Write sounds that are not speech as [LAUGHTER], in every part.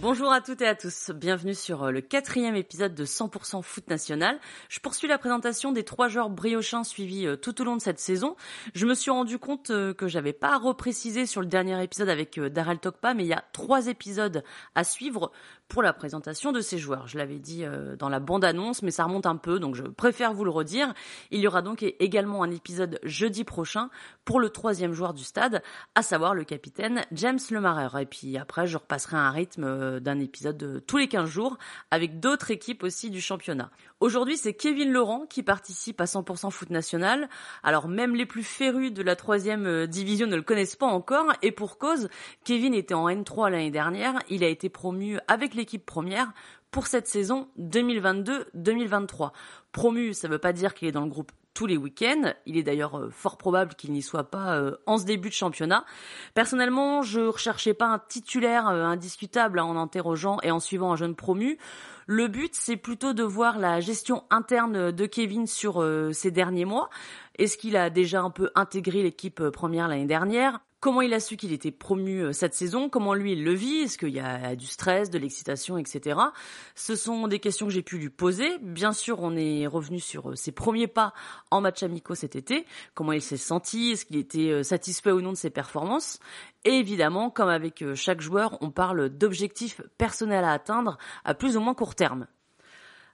Bonjour à toutes et à tous, bienvenue sur euh, le quatrième épisode de 100% foot national. Je poursuis la présentation des trois joueurs briochins suivis euh, tout au long de cette saison. Je me suis rendu compte euh, que j'avais pas reprécisé sur le dernier épisode avec Darrell Tokpa, mais il y a trois épisodes à suivre pour la présentation de ces joueurs. Je l'avais dit dans la bande-annonce, mais ça remonte un peu, donc je préfère vous le redire. Il y aura donc également un épisode jeudi prochain pour le troisième joueur du stade, à savoir le capitaine James Lemareur. Et puis après, je repasserai un rythme d'un épisode tous les 15 jours avec d'autres équipes aussi du championnat. Aujourd'hui, c'est Kevin Laurent qui participe à 100% foot national. Alors même les plus férus de la troisième euh, division ne le connaissent pas encore et pour cause, Kevin était en N3 l'année dernière. Il a été promu avec l'équipe première pour cette saison 2022-2023. Promu, ça ne veut pas dire qu'il est dans le groupe tous les week-ends. Il est d'ailleurs euh, fort probable qu'il n'y soit pas euh, en ce début de championnat. Personnellement, je recherchais pas un titulaire euh, indiscutable en interrogeant et en suivant un jeune promu. Le but, c'est plutôt de voir la gestion interne de Kevin sur ces derniers mois. Est-ce qu'il a déjà un peu intégré l'équipe première l'année dernière? Comment il a su qu'il était promu euh, cette saison? Comment lui il le vit? Est-ce qu'il y a du stress, de l'excitation, etc. Ce sont des questions que j'ai pu lui poser. Bien sûr, on est revenu sur euh, ses premiers pas en match amicaux cet été. Comment il s'est senti? Est-ce qu'il était euh, satisfait ou non de ses performances? Et évidemment, comme avec chaque joueur, on parle d'objectifs personnels à atteindre à plus ou moins court terme.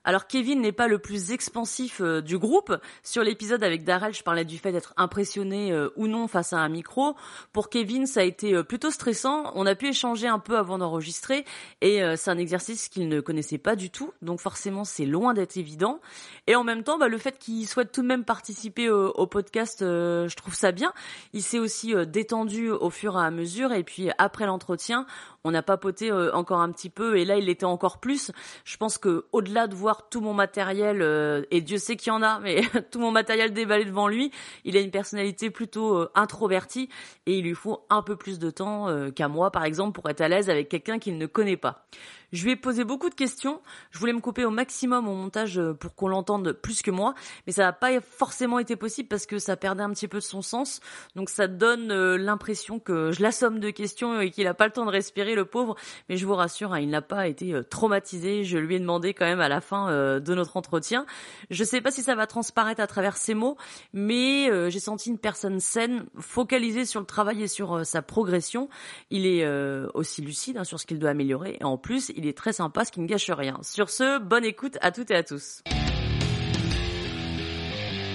Alors Kevin n'est pas le plus expansif euh, du groupe. Sur l'épisode avec Darrell, je parlais du fait d'être impressionné euh, ou non face à un micro. Pour Kevin, ça a été euh, plutôt stressant. On a pu échanger un peu avant d'enregistrer et c'est un exercice qu'il ne connaissait pas du tout. Donc forcément, c'est loin d'être évident. Et en même temps, bah, le fait qu'il souhaite tout de même participer au, podcast, je trouve ça bien. Il s'est aussi détendu au fur et à mesure. Et puis après l'entretien, on a papoté encore un petit peu et là, il l'était encore plus. Je pense que au-delà de voir tout mon matériel, euh, et Dieu sait qu'il y en a, mais [LAUGHS] tout mon matériel déballé devant lui. Il a une personnalité plutôt euh, introvertie et il lui faut un peu plus de temps euh, qu'à moi, par exemple, pour être à l'aise avec quelqu'un qu'il ne connaît pas. Je lui ai posé beaucoup de questions. Je voulais me couper au maximum au montage euh, pour qu'on l'entende plus que moi, mais ça n'a pas forcément été possible parce que ça perdait un petit peu de son sens. Donc ça donne euh, l'impression que je l'assomme de questions et qu'il n'a pas le temps de respirer, le pauvre. Mais je vous rassure, hein, il n'a pas été euh, traumatisé. Je lui ai demandé quand même à la fin de notre entretien. Je sais pas si ça va transparaître à travers ses mots, mais j'ai senti une personne saine, focalisée sur le travail et sur sa progression. Il est aussi lucide hein, sur ce qu'il doit améliorer et en plus il est très sympa, ce qui ne gâche rien. Sur ce, bonne écoute à toutes et à tous.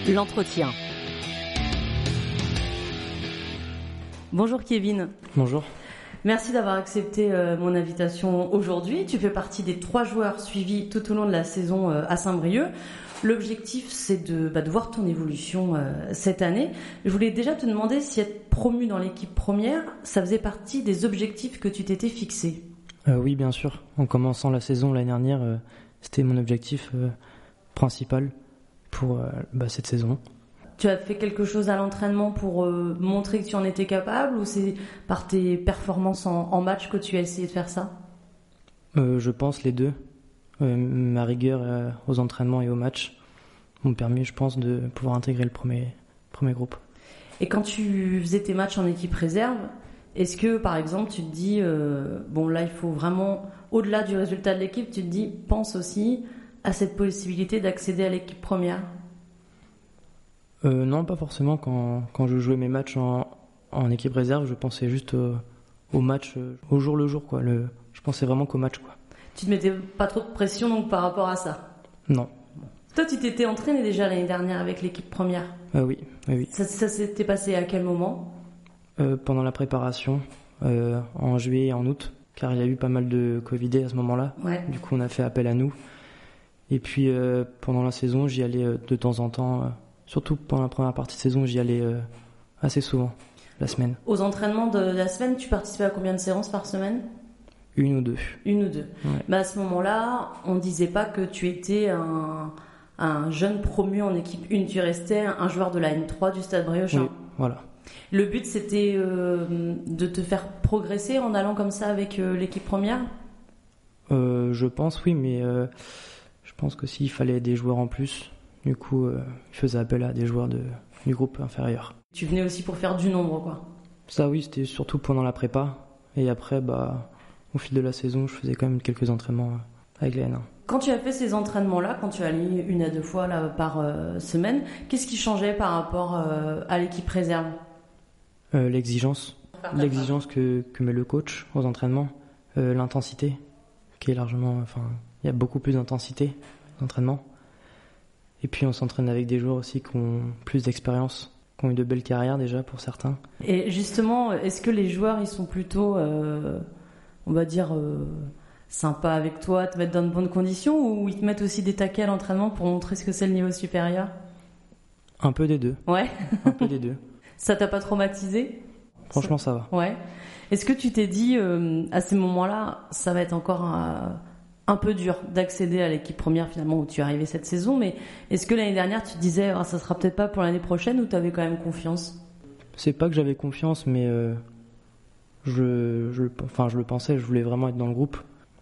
L'entretien. Bonjour Kevin. Bonjour. Merci d'avoir accepté euh, mon invitation aujourd'hui. Tu fais partie des trois joueurs suivis tout au long de la saison euh, à Saint-Brieuc. L'objectif, c'est de, bah, voir ton évolution euh, cette année. Je voulais déjà te demander si être promu dans l'équipe première, ça faisait partie des objectifs que tu t'étais fixé. Oui, bien sûr. En commençant la saison l'année dernière, c'était mon objectif principal pour bah, cette saison. Tu as fait quelque chose à l'entraînement pour montrer que tu en étais capable ou c'est par tes performances en, match que tu as essayé de faire ça? Je pense les deux. ma rigueur aux entraînements et aux matchs m'ont permis, je pense, de pouvoir intégrer le premier, premier groupe. Et quand tu faisais tes matchs en équipe réserve, est-ce que, par exemple, tu te dis, euh, bon, là, il faut vraiment, au-delà du résultat de l'équipe, tu te dis, pense aussi à cette possibilité d'accéder à l'équipe première? Euh, Non, pas forcément. Quand, quand, je jouais mes matchs en, en équipe réserve, je pensais juste au, match, euh, au jour le jour, quoi. Le, je pensais vraiment qu'au match, quoi. Tu te mettais pas trop de pression, donc, par rapport à ça? Non. Toi, tu t'étais entraîné déjà l'année dernière avec l'équipe première? Oui, oui. Ça, ça s'était passé à quel moment? Euh, pendant la préparation, en juillet et en août, car il y a eu pas mal de Covid à ce moment-là. Du coup, on a fait appel à nous. Et puis, euh, pendant la saison, j'y allais de temps en temps, surtout pendant la première partie de saison, j'y allais assez souvent, la semaine. Aux entraînements de la semaine, tu participais à combien de séances par semaine? Une ou deux. Une ou deux. Mais à ce moment-là, on disait pas que tu étais un, un jeune promu en équipe 1. Tu restais un joueur de la N3 du Stade Briochin. Oui, voilà. Le but, c'était euh, de te faire progresser en allant comme ça avec euh, l'équipe première? Euh, Je pense, oui, mais je pense que s'il fallait des joueurs en plus, du coup, il faisait appel à des joueurs de, du groupe inférieur. Tu venais aussi pour faire du nombre, quoi Ça, oui, c'était surtout pendant la prépa. Et après, bah, au fil de la saison, je faisais quand même quelques entraînements avec les N1. Quand tu as fait ces entraînements-là, quand tu allais une à deux fois là, par semaine, qu'est-ce qui changeait par rapport à l'équipe réserve? Euh, l'exigence, l'exigence que, que, met le coach aux entraînements, euh, l'intensité, qui est largement, enfin, il y a beaucoup plus d'intensité d'entraînement. Et puis on s'entraîne avec des joueurs aussi qui ont plus d'expérience, qui ont eu de belles carrières déjà pour certains. Et justement, est-ce que les joueurs ils sont plutôt, euh, on va dire, sympas avec toi, te mettre dans de bonnes conditions, ou ils te mettent aussi des taquets à l'entraînement pour montrer ce que c'est le niveau supérieur? Un peu des deux. Ouais. Un peu des deux. [LAUGHS] Ça t'a pas traumatisé? Franchement, ça va. Ouais. Est-ce que tu t'es dit, euh, à ces moments-là, ça va être encore un, peu dur d'accéder à l'équipe première finalement où tu es arrivé cette saison, mais est-ce que l'année dernière tu te disais, ah, ça sera peut-être pas pour l'année prochaine ou tu avais quand même confiance? C'est pas que j'avais confiance, mais euh, je, je, enfin, je le pensais, je voulais vraiment être dans le groupe.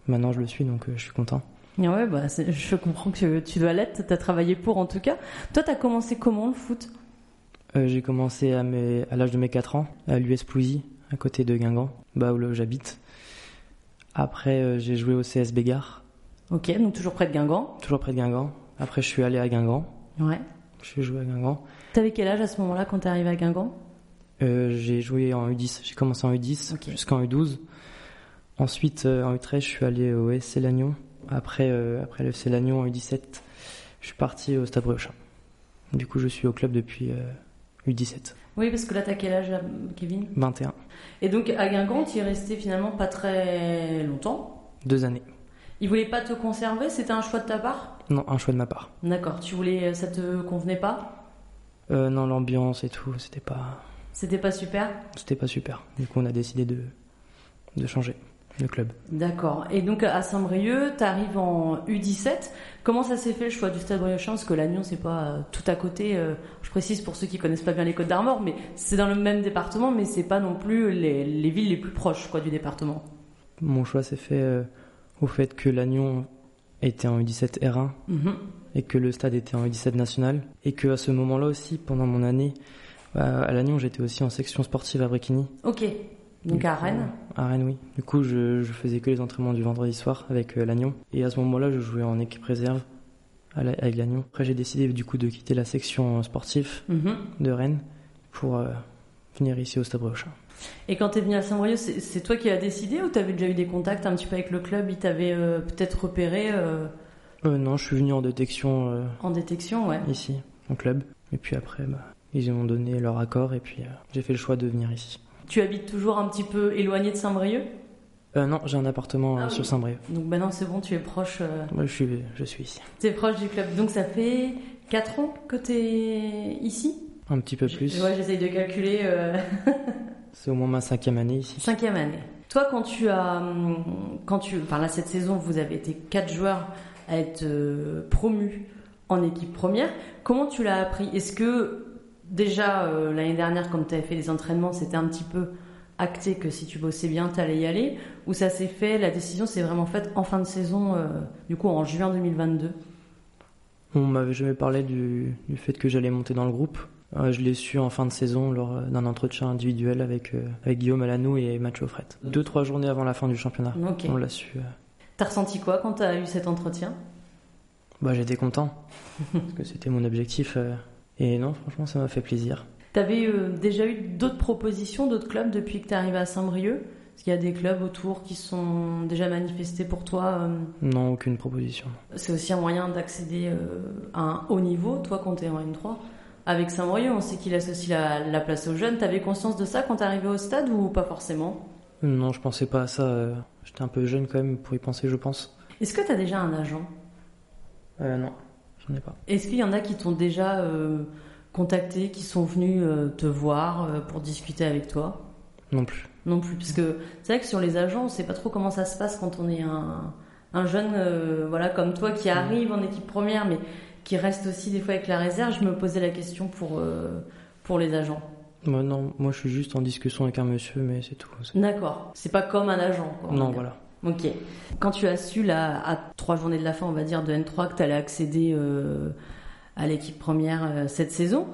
Maintenant, je le suis, donc euh, je suis content. Ouais, bah, je comprends que tu dois l'être, tu as travaillé pour en tout cas. Toi, tu as commencé comment le foot? Euh, j'ai commencé à, à l'âge de mes 4 ans, à l'US Plouzy, à côté de Guingamp, bah où j'habite. Après, euh, j'ai joué au CS Bégard. Ok, donc toujours près de Guingamp Toujours près de Guingamp. Après, je suis allé à Guingamp. Ouais. Je suis joué à Guingamp. T'avais quel âge à ce moment-là quand t'es arrivé à Guingamp? Euh, J'ai joué en U10. J'ai commencé en U10 jusqu'en U12. Ensuite, en U13, je suis allé au SC Lannion. Après, après le FC Lannion en U17, je suis parti au Stade. Du coup, je suis au club depuis U17. Oui, parce que là, t'as quel âge, Kevin? 21. Et donc, à Guingamp, tu es resté finalement pas très longtemps? Deux années. Ils voulaient pas te conserver? C'était un choix de ta part? Non, un choix de ma part. D'accord. Tu voulais, ça te convenait pas? Euh, Non, l'ambiance et tout, c'était pas. C'était pas super? C'était pas super. Du coup, on a décidé de, de changer le club. D'accord. Et donc à Saint-Brieuc, tu arrives en U17. Comment ça s'est fait le choix du Stade Briochin Parce que Lannion, c'est pas euh, tout à côté. Euh, je précise pour ceux qui connaissent pas bien les Côtes d'Armor, mais c'est dans le même département, mais c'est pas non plus les, les, villes les plus proches quoi, du département. Mon choix s'est fait euh, au fait que Lannion était en U17 R1 mhm. et que le stade était en U17 national. Et que à ce moment-là aussi, pendant mon année, bah, à Lannion, j'étais aussi en section sportive à Bréquigny. Ok. Donc à Rennes À Rennes, oui. Du coup, je, je, faisais que les entraînements du vendredi soir avec euh, Lannion. Et à ce moment-là, je jouais en équipe réserve avec Lannion. Après, j'ai décidé du coup de quitter la section sportive mhm. de Rennes pour euh, venir ici au Stade Brochin. Et quand tu es venu à Saint-Brieuc, c'est toi qui as décidé ou tu avais déjà eu des contacts un petit peu avec le club? Ils t'avaient euh, peut-être repéré Non, je suis venu en détection. en détection, ouais. Ici, au club. Et puis après, bah, ils m'ont donné leur accord et puis j'ai fait le choix de venir ici. Tu habites toujours un petit peu éloigné de Saint-Brieuc? Euh, non, j'ai un appartement euh, ah sur Saint-Brieuc. Donc maintenant c'est bon, tu es proche. Euh, je, suis, je suis ici. Tu es proche du club. Donc ça fait 4 ans que tu es ici? Un petit peu plus. Ouais, j'essaye de calculer. [LAUGHS] c'est au moins ma cinquième année ici. Cinquième année. Toi, quand tu as. Hum, quand tu, enfin là, cette saison, vous avez été 4 joueurs à être promus en équipe première. Comment tu l'as appris? Est-ce que déjà euh, l'année dernière, comme tu avais fait les entraînements, c'était un petit peu acté que si tu bossais bien, tu allais y aller Ou ça s'est fait, la décision s'est vraiment faite en fin de saison, euh, du coup en juin 2022 On m'avait jamais parlé du, fait que j'allais monter dans le groupe. Euh, je l'ai su en fin de saison lors d'un entretien individuel avec, avec Guillaume Alanou et Mathieu Offret. Deux, trois journées avant la fin du championnat, on l'a su. T'as ressenti quoi quand t'as eu cet entretien? Bah, J'étais content, [LAUGHS] parce que c'était mon objectif et non, franchement, ça m'a fait plaisir. T'avais avais euh, déjà eu d'autres propositions, d'autres clubs depuis que tu es arrivé à Saint-Brieuc? Est-ce qu'il y a des clubs autour qui sont déjà manifestés pour toi euh? Non, aucune proposition. C'est aussi un moyen d'accéder euh, à un haut niveau, toi quand tu es en N3 avec Saint-Brieuc, on sait qu'il associe la, la, place aux jeunes. T'avais conscience de ça quand t'es arrivé au stade ou pas forcément? Non, je pensais pas à ça. J'étais un peu jeune quand même pour y penser, je pense. Est-ce que t'as déjà un agent? Euh, Non. Est-ce qu'il y en a qui t'ont déjà euh, contacté, qui sont venus euh, te voir euh, pour discuter avec toi? Non plus. Non plus, parce que c'est vrai que sur les agents, on sait pas trop comment ça se passe quand on est un, jeune, voilà, comme toi qui arrive en équipe première, mais qui reste aussi des fois avec la réserve. Je me posais la question pour, pour les agents. Moi, non, moi je suis juste en discussion avec un monsieur, mais c'est tout. D'accord. C'est pas comme un agent. non, voilà. Ok. Quand tu as su, là, à trois journées de la fin, on va dire, de N3, que tu allais accéder à l'équipe première cette saison,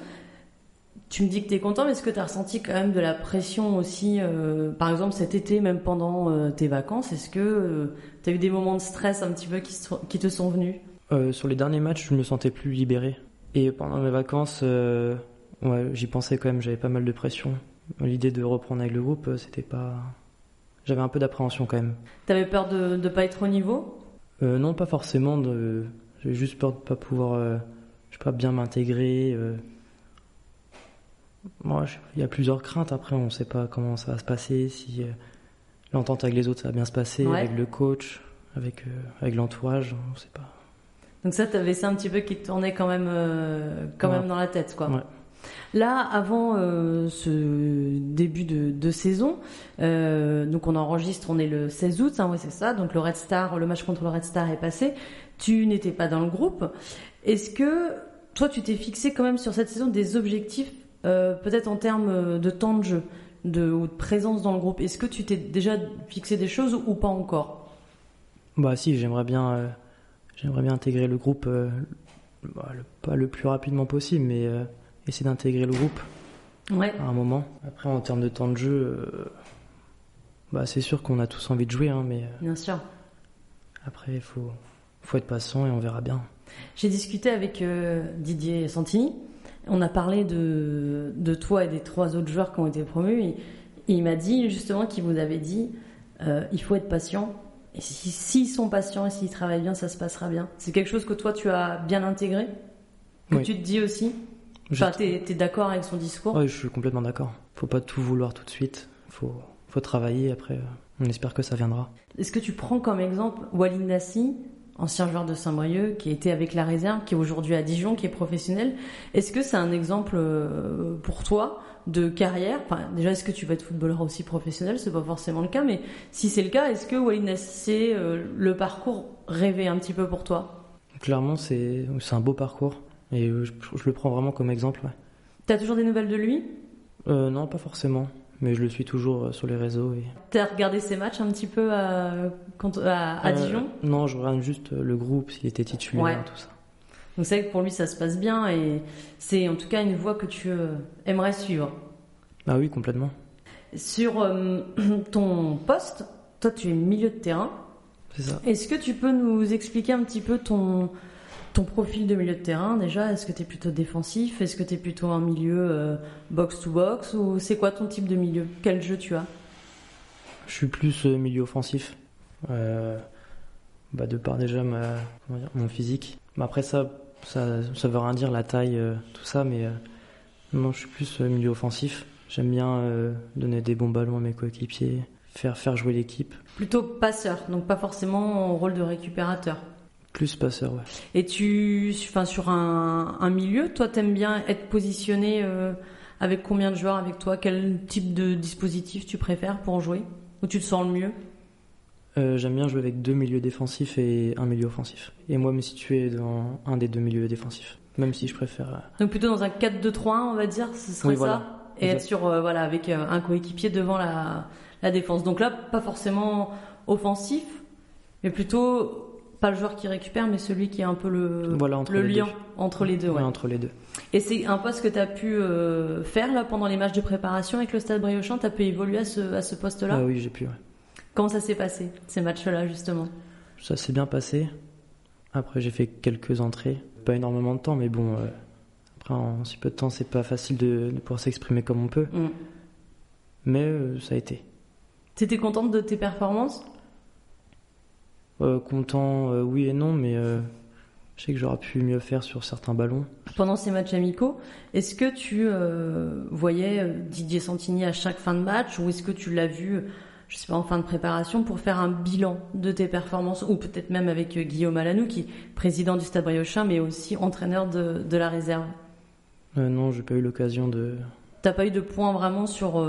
tu me dis que tu es content, mais est-ce que tu as ressenti quand même de la pression aussi, euh, par exemple cet été, même pendant euh, tes vacances? Est-ce que euh, tu as eu des moments de stress un petit peu qui, te sont venus? Sur les derniers matchs, je me sentais plus libéré. Et pendant mes vacances, j'y pensais quand même, j'avais pas mal de pression. L'idée de reprendre avec le groupe, c'était pas. J'avais un peu d'appréhension quand même. T'avais peur de ne pas être au niveau? Non, pas forcément. De... J'avais juste peur de pas pouvoir, je sais pas, bien m'intégrer il y a plusieurs craintes. Après, on ne sait pas comment ça va se passer, si euh, l'entente avec les autres, ça va bien se passer, avec le coach, avec, euh, avec l'entourage, on ne sait pas. Donc ça, tu avais ça un petit peu qui tournait quand même, euh, quand même dans la tête, quoi. Là, avant ce début de, saison, donc on enregistre, on est le 16 août, hein, c'est ça. Donc le Red Star, le match contre le Red Star est passé. Tu n'étais pas dans le groupe. Est-ce que toi, tu t'es fixé quand même sur cette saison des objectifs euh, peut-être en termes euh, de temps de jeu de, ou de présence dans le groupe, est-ce que tu t'es déjà fixé des choses ou pas encore? Bah si, j'aimerais bien, euh, j'aimerais bien intégrer le groupe, bah, pas le plus rapidement possible, mais essayer d'intégrer le groupe ouais. à un moment. Après, en termes de temps de jeu, bah c'est sûr qu'on a tous envie de jouer, hein, mais bien sûr. Après, il faut, faut être patient et on verra bien. J'ai discuté avec Didier Santini on a parlé de, de toi et des trois autres joueurs qui ont été promus. Et, il m'a dit justement qu'il vous avait dit euh, il faut être patient. Et s'ils sont patients et s'ils travaillent bien, ça se passera bien. C'est quelque chose que toi, tu as bien intégré? Que tu te dis aussi? Enfin, tu es, d'accord avec son discours? Oui, je suis complètement d'accord. faut pas tout vouloir tout de suite. faut, faut travailler. Après, on espère que ça viendra. Est-ce que tu prends comme exemple Walid Nassi ancien joueur de Saint-Brieuc, qui était avec la réserve, qui est aujourd'hui à Dijon, qui est professionnel? Est-ce que c'est un exemple euh, pour toi de carrière? Enfin, Déjà, est-ce que tu vas être footballeur aussi professionnel? C'est pas forcément le cas, mais si c'est le cas, est-ce que Walid Nassi, c'est euh, le parcours rêvé un petit peu pour toi? Clairement, c'est un beau parcours. Et je, le prends vraiment comme exemple. Ouais. T'as toujours des nouvelles de lui? Euh, Non, pas forcément mais je le suis toujours euh, sur les réseaux. Et... T'as regardé ses matchs un petit peu à, à, euh, Dijon? Non, je regarde juste euh, le groupe, s'il était titulaire, tout ça. Donc c'est vrai que pour lui ça se passe bien et c'est en tout cas une voie que tu aimerais suivre. Ah oui, complètement. Sur [CLEARS THROAT] ton poste, toi tu es milieu de terrain. C'est ça. Est-ce que tu peux nous expliquer un petit peu ton, ton profil de milieu de terrain, déjà, est-ce que tu es plutôt défensif? Est-ce que tu es plutôt un milieu box-to-box Ou c'est quoi ton type de milieu? Quel jeu tu as? Je suis plus euh, milieu offensif. Euh, bah de par déjà ma, mon physique. Mais après ça, ça, ça veut rien dire la taille, euh, tout ça, mais non, je suis plus milieu offensif. J'aime bien donner des bons ballons à mes coéquipiers, faire, faire jouer l'équipe. Plutôt passeur, donc pas forcément au rôle de récupérateur. Plus passeur, ouais. Et tu, enfin, sur un, un milieu, toi, t'aimes bien être positionné euh, avec combien de joueurs avec toi? Quel type de dispositif tu préfères pour jouer? Où tu te sens le mieux? Euh, J'aime bien jouer avec deux milieux défensifs et un milieu offensif. Et moi, me situer dans un des deux milieux défensifs, même si je préfère. Euh, Donc plutôt dans un 4-2-3, on va dire, ce serait ça? Et être sur, voilà, avec un coéquipier devant la, la défense. Donc là, pas forcément offensif, mais plutôt pas le joueur qui récupère, mais celui qui est un peu le, le lien entre les deux. Ouais. entre les deux. Et c'est un poste que tu as pu euh, faire là pendant les matchs de préparation avec le Stade Briochin? Tu as pu évoluer à ce, à ce poste-là? Ah Oui, j'ai pu. Comment ça s'est passé, ces matchs-là, justement? Ça s'est bien passé. Après, j'ai fait quelques entrées. Pas énormément de temps, mais bon, euh, après, en si peu de temps, c'est pas facile de, pouvoir s'exprimer comme on peut. Mm. Mais euh, ça a été. T'étais contente de tes performances? Euh, content, euh, oui et non, mais euh, je sais que j'aurais pu mieux faire sur certains ballons. Pendant ces matchs amicaux, est-ce que tu voyais Didier Santini à chaque fin de match ou est-ce que tu l'as vu, je sais pas, en fin de préparation pour faire un bilan de tes performances ou peut-être même avec Guillaume Alanou qui est président du Stade Briochin mais aussi entraîneur de, de la réserve? Non, j'ai pas eu l'occasion de. T'as pas eu de points vraiment sur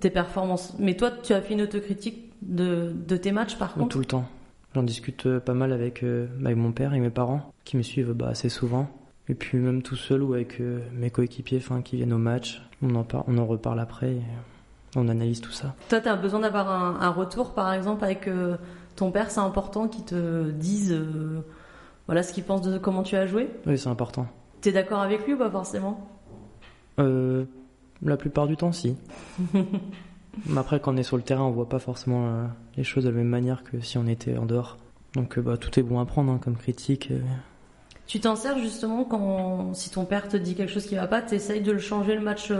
tes performances. Mais toi, tu as fait une autocritique de, de tes matchs par contre? Tout le temps J'en discute pas mal avec, avec, mon père et mes parents qui me suivent bah, assez souvent. Et puis même tout seul ou avec mes coéquipiers qui viennent au match. On en, on en reparle après. Et on analyse tout ça. Toi, tu as besoin d'avoir un, un, retour, par exemple, avec ton père. C'est important qu'il te dise voilà ce qu'il pense de comment tu as joué? Oui, c'est important. Tu es d'accord avec lui ou pas forcément? Euh, La plupart du temps, si. [LAUGHS] Mais après, quand on est sur le terrain, on voit pas forcément euh, les choses de la même manière que si on était en dehors. Donc, euh, bah, tout est bon à prendre hein, comme critique. Tu t'en sers justement quand, si ton père te dit quelque chose qui va pas, tu essayes de le changer le match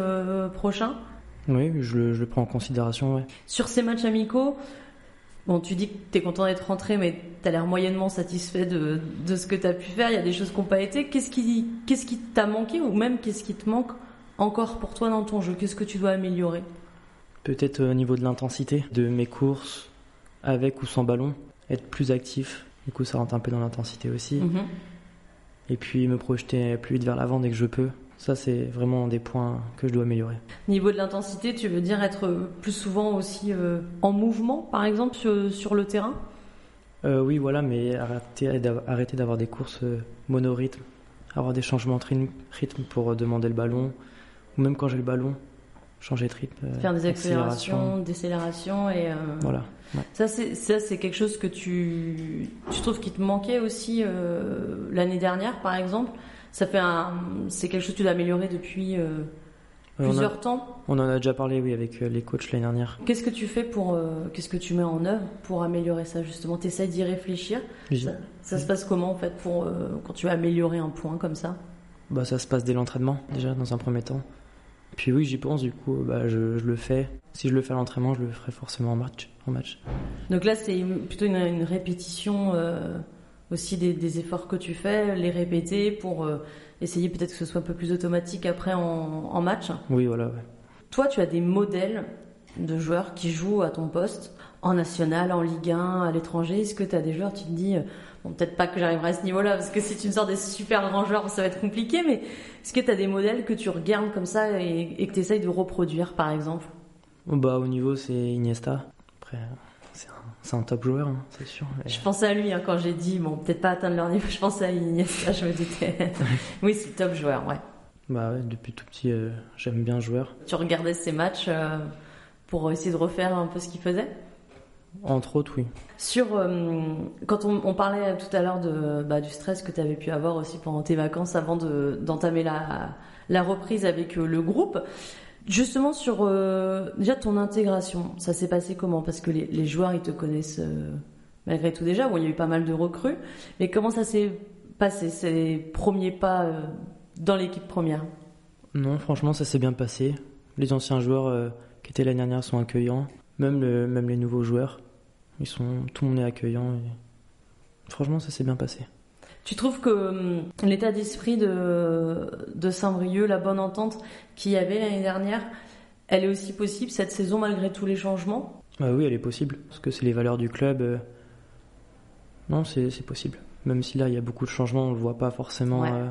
prochain? Oui, je le, je le, prends en considération, ouais. Sur ces matchs amicaux, Bon, tu dis que tu es content d'être rentré, mais tu as l'air moyennement satisfait de, de ce que tu as pu faire. Il y a des choses qui n'ont pas été. Qu'est-ce qui qu'est-ce qui t'a manqué ou même qu'est-ce qui te manque encore pour toi dans ton jeu? Qu'est-ce que tu dois améliorer? Peut-être au niveau de l'intensité de mes courses, avec ou sans ballon, être plus actif. Du coup, ça rentre un peu dans l'intensité aussi. Mhm. Et puis me projeter plus vite vers l'avant dès que je peux. Ça, c'est vraiment des points que je dois améliorer. Niveau de l'intensité, tu veux dire être plus souvent aussi euh, en mouvement, par exemple, sur, le terrain? Euh, Oui, voilà, mais arrêter, d'avoir des courses euh, monorythmes, avoir des changements de rythme pour demander le ballon, ou même quand j'ai le ballon, changer de rythme. Faire des accélérations, décélérations et. Voilà. Ça, c'est quelque chose que tu, tu trouves qui te manquait aussi l'année dernière, par exemple? Ça fait c'est quelque chose que tu dois améliorer depuis euh, plusieurs temps? On en a déjà parlé, oui, avec euh, les coachs l'année dernière. Qu'est-ce que tu fais pour, euh, qu'est-ce que tu mets en œuvre pour améliorer ça justement? Tu essaies d'y réfléchir? Ça, se passe comment en fait pour quand tu veux améliorer un point comme ça? Bah ça se passe dès l'entraînement déjà dans un premier temps. Puis oui, j'y pense, du coup, bah, je, je, le fais. Si je le fais à l'entraînement, je le ferai forcément en match. En match. Donc là, c'est plutôt une, une répétition aussi des, efforts que tu fais, les répéter pour euh, essayer peut-être que ce soit un peu plus automatique après en, match. Oui, voilà. Toi, tu as des modèles de joueurs qui jouent à ton poste, en national, en Ligue 1, à l'étranger. Est-ce que tu as des joueurs, tu te dis, euh, bon, peut-être pas que j'arriverai à ce niveau-là, parce que si tu me sors des super grands joueurs, ça va être compliqué, mais est-ce que tu as des modèles que tu regardes comme ça et, et que tu essayes de reproduire, par exemple? Bah, Au niveau, c'est Iniesta. Après, c'est un top joueur, hein, c'est sûr. Je pensais à lui hein, quand j'ai dit, bon, peut-être pas atteindre leur niveau, je pensais à Iniesta, je me doutais. [LAUGHS] oui, c'est top joueur, ouais. Bah ouais, depuis tout petit, euh, j'aime bien joueur. Tu regardais ses matchs euh, pour essayer de refaire un peu ce qu'il faisait? Entre autres, oui. Sur, euh, quand on, parlait tout à l'heure de, bah, du stress que tu avais pu avoir aussi pendant tes vacances avant d'entamer la, la reprise avec le groupe, Justement sur euh, déjà ton intégration, ça s'est passé comment? Parce que les, joueurs ils te connaissent euh, malgré tout déjà. Bon, il y a eu pas mal de recrues, mais comment ça s'est passé ces premiers pas euh, dans l'équipe première? Non, franchement, ça s'est bien passé. Les anciens joueurs qui étaient l'année dernière sont accueillants, même le, même les nouveaux joueurs, ils sont tout le monde est accueillant. Franchement, ça s'est bien passé. Tu trouves que hum, l'état d'esprit de, de Saint-Brieuc, la bonne entente qu'il y avait l'année dernière, elle est aussi possible cette saison malgré tous les changements? Bah Oui, elle est possible. Parce que c'est les valeurs du club. Euh, non, c'est possible. Même si là, il y a beaucoup de changements, on ne le voit pas forcément. Euh,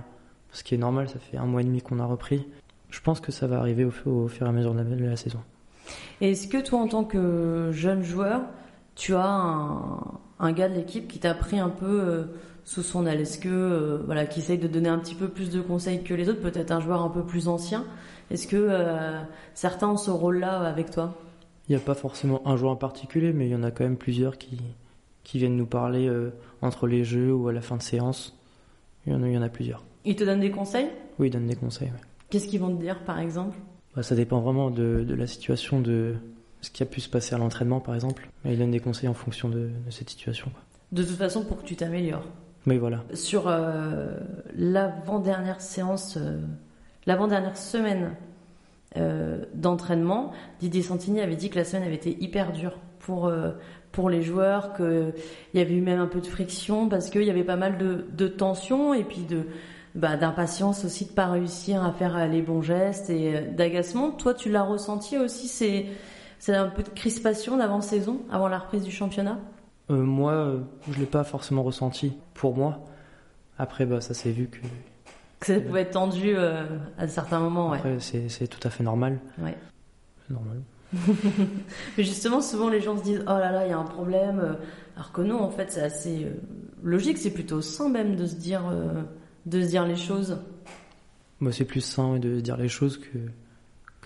ce qui est normal, ça fait un mois et demi qu'on a repris. Je pense que ça va arriver au, au fur et à mesure de la, saison. Est-ce que toi, en tant que jeune joueur, tu as un, un gars de l'équipe qui t'a pris un peu euh, sous son aile? Est-ce que euh, voilà, qui essaye de donner un petit peu plus de conseils que les autres, peut-être un joueur un peu plus ancien? Est-ce que euh, certains ont ce rôle-là avec toi? Il n'y a pas forcément un joueur en particulier, mais il y en a quand même plusieurs qui, qui viennent nous parler entre les jeux ou à la fin de séance. Il y en a, il y en a plusieurs. Ils te donnent des conseils? Oui, ils donnent des conseils. Qu'est-ce qu'ils vont te dire, par exemple? Ça dépend vraiment de, de, la situation, de ce qui a pu se passer à l'entraînement, par exemple. ils donnent des conseils en fonction de, de cette situation. De toute façon, pour que tu t'améliores voilà. Sur euh, l'avant-dernière séance, euh, l'avant-dernière semaine euh, d'entraînement, Didier Santini avait dit que la semaine avait été hyper dure pour, pour les joueurs, qu'il y avait eu même un peu de friction parce qu'il y avait pas mal de, de tension et puis de bah, d'impatience aussi de pas réussir à faire les bons gestes et d'agacement. Toi, tu l'as ressenti aussi, c'est c'est un peu de crispation d'avant-saison, avant la reprise du championnat? Euh, moi, euh, je ne l'ai pas forcément ressenti pour moi. Après, bah, ça s'est vu que. Que ça pouvait être tendu euh, à certains moments, Après, c'est tout à fait normal. Ouais. Normal. [LAUGHS] Mais justement, souvent les gens se disent oh là là, il y a un problème. Alors que non, en fait, c'est assez logique. C'est plutôt sain même de se dire, de se dire les choses. Moi, c'est plus sain de se dire les choses que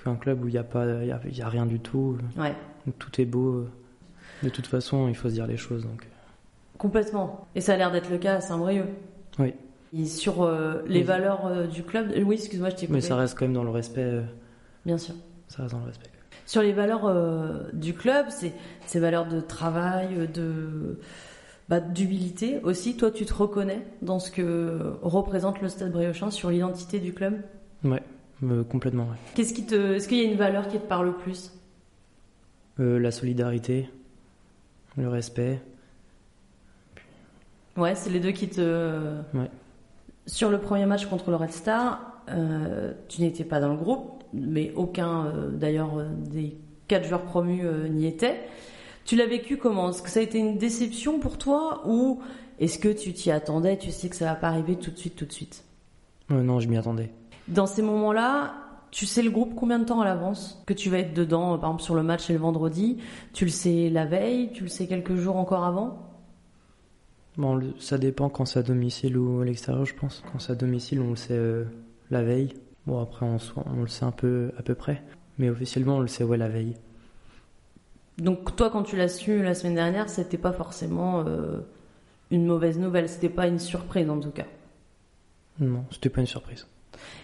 qu'un club où il n'y a pas, il y a, rien du tout. Ouais. Tout est beau. De toute façon, il faut se dire les choses. Donc. Complètement. Et ça a l'air d'être le cas à Saint-Brieuc. Oui. Et sur euh, les valeurs euh, du club, euh, oui, excuse-moi, je t'ai coupé. Mais ça reste quand même dans le respect. Bien sûr. Ça reste dans le respect. Sur les valeurs du club, c'est ces valeurs de travail, de bah, d'humilité aussi. Toi, tu te reconnais dans ce que représente le Stade Briochin sur l'identité du club? Ouais, complètement. Ouais. Qu'est-ce qui te, est-ce qu'il y a une valeur qui te parle le plus? La solidarité, le respect. Ouais, c'est les deux qui te. Ouais. Sur le premier match contre le Red Star, euh, tu n'étais pas dans le groupe, mais aucun euh, d'ailleurs euh, des quatre joueurs promus n'y était. Tu l'as vécu comment? Est-ce que ça a été une déception pour toi ou est-ce que tu t'y attendais Tu sais que ça va pas arriver tout de suite, tout de suite? Non, je m'y attendais. Dans ces moments-là, tu sais le groupe combien de temps à l'avance que tu vas être dedans Par exemple, sur le match et le vendredi, tu le sais la veille, tu le sais quelques jours encore avant? Bon, ça dépend quand c'est à domicile ou à l'extérieur, je pense. Quand c'est à domicile, on le sait euh, la veille. Bon, après, on, on, le sait un peu à peu près. Mais officiellement, on le sait, ouais, la veille. Donc, toi, quand tu l'as su la semaine dernière, c'était pas forcément euh, une mauvaise nouvelle. C'était pas une surprise, en tout cas. Non, c'était pas une surprise.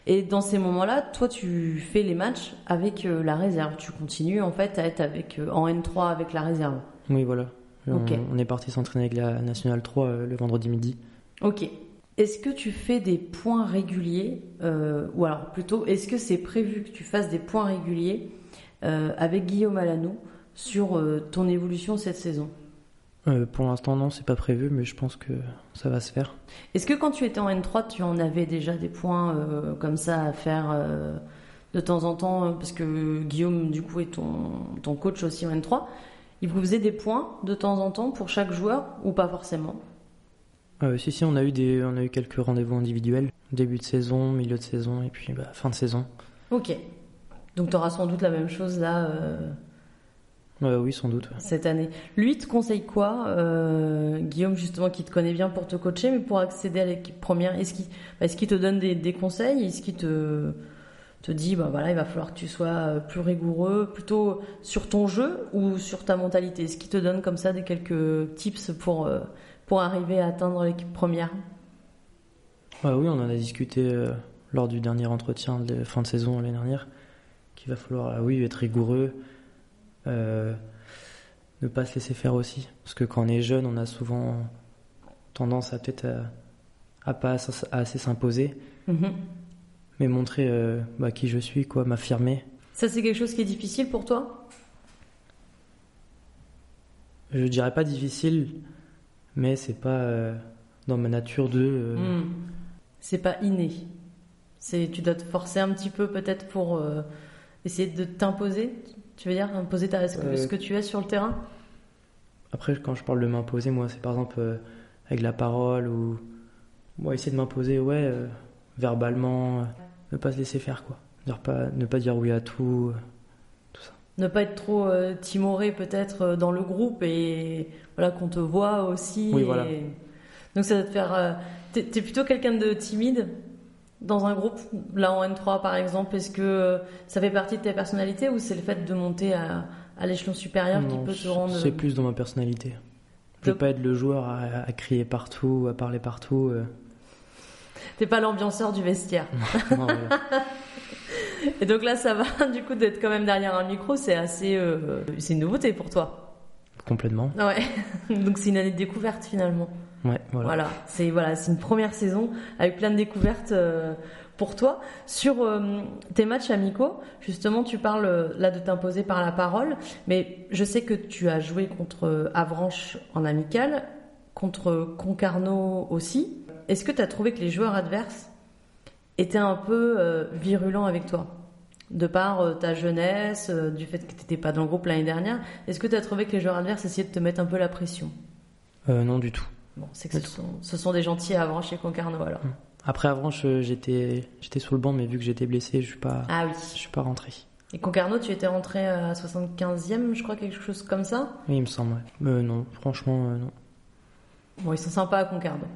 Et dans ces moments-là, toi, tu fais les matchs avec euh, la réserve. Tu continues, en fait, à être avec, en N3 avec la réserve. Oui, voilà. On, est parti s'entraîner avec la Nationale 3 euh, le vendredi midi. Ok. Est-ce que tu fais des points réguliers euh, Ou alors plutôt, est-ce que c'est prévu que tu fasses des points réguliers euh, avec Guillaume Alanou sur ton évolution cette saison Pour l'instant, non, c'est pas prévu, mais je pense que ça va se faire. Est-ce que quand tu étais en N3, tu en avais déjà des points comme ça à faire de temps en temps Parce que Guillaume, du coup, est ton, ton coach aussi en N3. Il vous faisait des points de temps en temps pour chaque joueur ou pas forcément? Euh, Si, si, on a eu, des, on a eu quelques rendez-vous individuels. Début de saison, milieu de saison et puis bah, fin de saison. Ok. Donc tu auras sans doute la même chose là euh... oui, sans doute. Cette année. Lui, te conseille quoi euh, Guillaume, justement, qui te connaît bien pour te coacher, mais pour accéder à l'équipe première, est-ce qu'il est qu'il te donne des, des conseils? Est-ce qu'il te te dit bah voilà il va falloir que tu sois euh, plus rigoureux plutôt sur ton jeu ou sur ta mentalité? Est-ce qu'il te donne comme ça des quelques tips pour euh, pour arriver à atteindre l'équipe première? Bah oui on en a discuté lors du dernier entretien de fin de saison l'année dernière qu'il va falloir oui être rigoureux ne pas se laisser faire aussi parce que quand on est jeune on a souvent tendance à peut-être à, pas assez s'imposer mm-hmm mais montrer euh, bah, qui je suis, quoi, m'affirmer. Ça, c'est quelque chose qui est difficile pour toi? Je dirais pas difficile, mais c'est pas euh, dans ma nature de. Euh, hmm. C'est pas inné. C'est, tu dois te forcer un petit peu peut-être pour essayer de t'imposer? Tu veux dire imposer ta, ce, que, ce que tu es sur le terrain? Après, quand je parle de m'imposer, moi, c'est par exemple avec la parole ou moi essayer de m'imposer, ouais, verbalement ne pas se laisser faire, quoi. Pas, ne pas dire oui à tout, euh, tout ça. Ne pas être trop euh, timoré peut-être euh, dans le groupe et voilà qu'on te voit aussi. Oui, voilà. Donc ça va te faire. T'es es plutôt quelqu'un de timide? Dans un groupe, là en N3 par exemple, est-ce que ça fait partie de ta personnalité ou c'est le fait de monter à, à l'échelon supérieur qui peut te rendre. C'est plus dans ma personnalité. Je veux pas être le joueur à, crier partout, à parler partout. T'es pas l'ambianceur du vestiaire. [LAUGHS] Et donc là, ça va, [LAUGHS] du coup, d'être quand même derrière un micro, c'est assez. Euh, c'est une nouveauté pour toi. Complètement. Ouais. [LAUGHS] donc c'est une année de découverte finalement. Ouais, voilà. Voilà, c'est voilà, c'est une première saison avec plein de découvertes euh, pour toi. Sur euh, tes matchs amicaux, justement, tu parles là de t'imposer par la parole, mais je sais que tu as joué contre Avranches en amical, contre Concarneau aussi. Est-ce que tu as trouvé que les joueurs adverses étaient un peu euh, virulents avec toi? De par euh, ta jeunesse, euh, du fait que tu n'étais pas dans le groupe l'année dernière, est-ce que tu as trouvé que les joueurs adverses essayaient de te mettre un peu la pression? Non, du tout. Bon, c'est que ce sont, des gentils à Avranches et Concarneau alors. Hum. Après Avranches, j'étais, j'étais sur le banc, mais vu que j'étais blessé, je suis pas, ah je suis pas rentré. Et Concarneau, tu étais rentré à 75e, je crois, quelque chose comme ça? Oui, il me semble, ouais. non, franchement, non. Bon, ils sont sympas à Concarneau.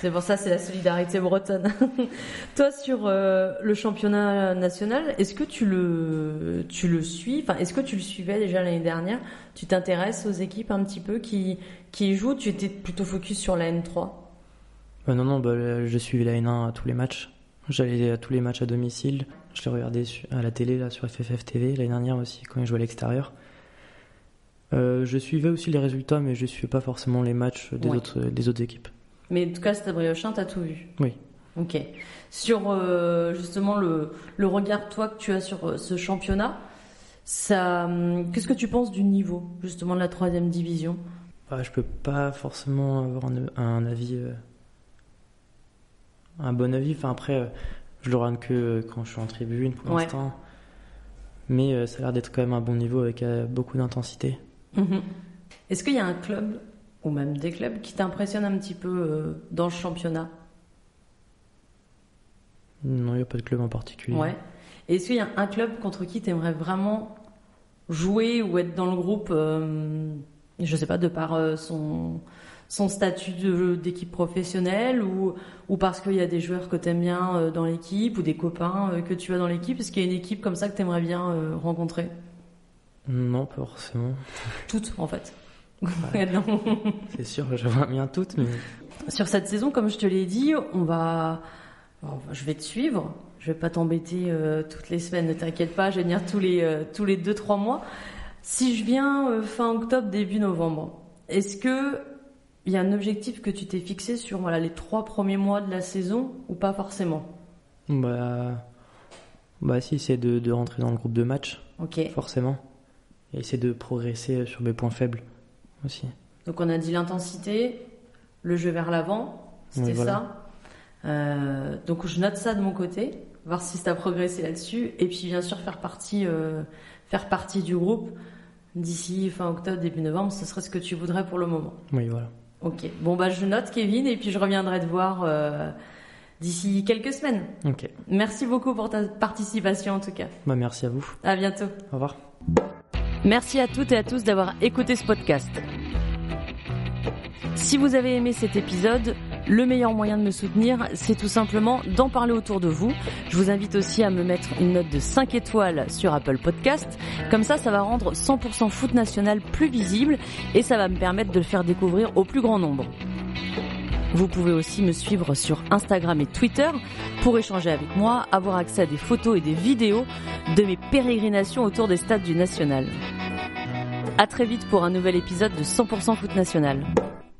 C'est pour ça, c'est la solidarité bretonne. [LAUGHS] Toi, sur euh, le championnat national, est-ce que tu le, tu le suis? Enfin, est-ce que tu le suivais déjà l'année dernière? Tu t'intéresses aux équipes un petit peu qui, qui jouent? Tu étais plutôt focus sur la N3 bah Non, non, bah, je suivais la N1 à tous les matchs. J'allais à tous les matchs à domicile. Je les regardais à la télé, là, sur FFF TV, l'année dernière aussi, quand ils jouaient à l'extérieur. Euh, je suivais aussi les résultats, mais je ne suivais pas forcément les matchs des, autres, des autres équipes. Mais en tout cas, Stade Briochin, t'as tout vu Oui. Ok. Sur euh, justement le, le, regard toi que tu as sur euh, ce championnat, ça, hum, qu'est-ce que tu penses du niveau justement de la troisième division? Bah, Je peux pas forcément avoir un, avis, euh, un bon avis. Enfin après, je le regarde que quand je suis en tribune pour l'instant. Mais ça a l'air d'être quand même un bon niveau avec beaucoup d'intensité. Mhm. Est-ce qu'il y a un club ou même des clubs qui t'impressionnent un petit peu euh, dans le championnat Non, il n'y a pas de club en particulier. Ouais. Est-ce qu'il y a un club contre qui tu aimerais vraiment jouer ou être dans le groupe, euh, je sais pas, de par euh, son, son statut d'équipe professionnelle ou, ou parce qu'il y a des joueurs que tu aimes bien dans l'équipe ou des copains que tu as dans l'équipe? Est-ce qu'il y a une équipe comme ça que tu aimerais bien rencontrer? Non, pas forcément. Toutes, en fait. [LAUGHS] C'est sûr, je vois bien toutes. Mais... Sur cette saison, comme je te l'ai dit, on va, je vais te suivre. Je vais pas t'embêter euh, toutes les semaines, ne t'inquiète pas. Je vais venir tous les euh, tous les deux trois mois. Si je viens euh, fin octobre, début novembre, est-ce que il y a un objectif que tu t'es fixé sur voilà les trois premiers mois de la saison ou pas forcément? Bah, bah si, c'est de, de rentrer dans le groupe de match. Ok. Forcément. Et essayer de progresser sur mes points faibles. Donc on a dit l'intensité, le jeu vers l'avant, c'était ça. Euh, donc je note ça de mon côté, voir si ça a progressé là-dessus, et puis bien sûr faire partie, euh, faire partie du groupe d'ici fin octobre, début novembre, ce serait ce que tu voudrais pour le moment. Oui, voilà. Ok. Bon bah je note Kevin, et puis je reviendrai te voir euh, d'ici quelques semaines. Ok. Merci beaucoup pour ta participation en tout cas. Bah merci à vous. À bientôt. Au revoir. Merci à toutes et à tous d'avoir écouté ce podcast. Si vous avez aimé cet épisode, le meilleur moyen de me soutenir, c'est tout simplement d'en parler autour de vous. Je vous invite aussi à me mettre une note de 5 étoiles sur Apple Podcast. Comme ça, ça va rendre 100% foot national plus visible et ça va me permettre de le faire découvrir au plus grand nombre. Vous pouvez aussi me suivre sur Instagram et Twitter pour échanger avec moi, avoir accès à des photos et des vidéos de mes pérégrinations autour des stades du National. À très vite pour un nouvel épisode de 100% Foot National.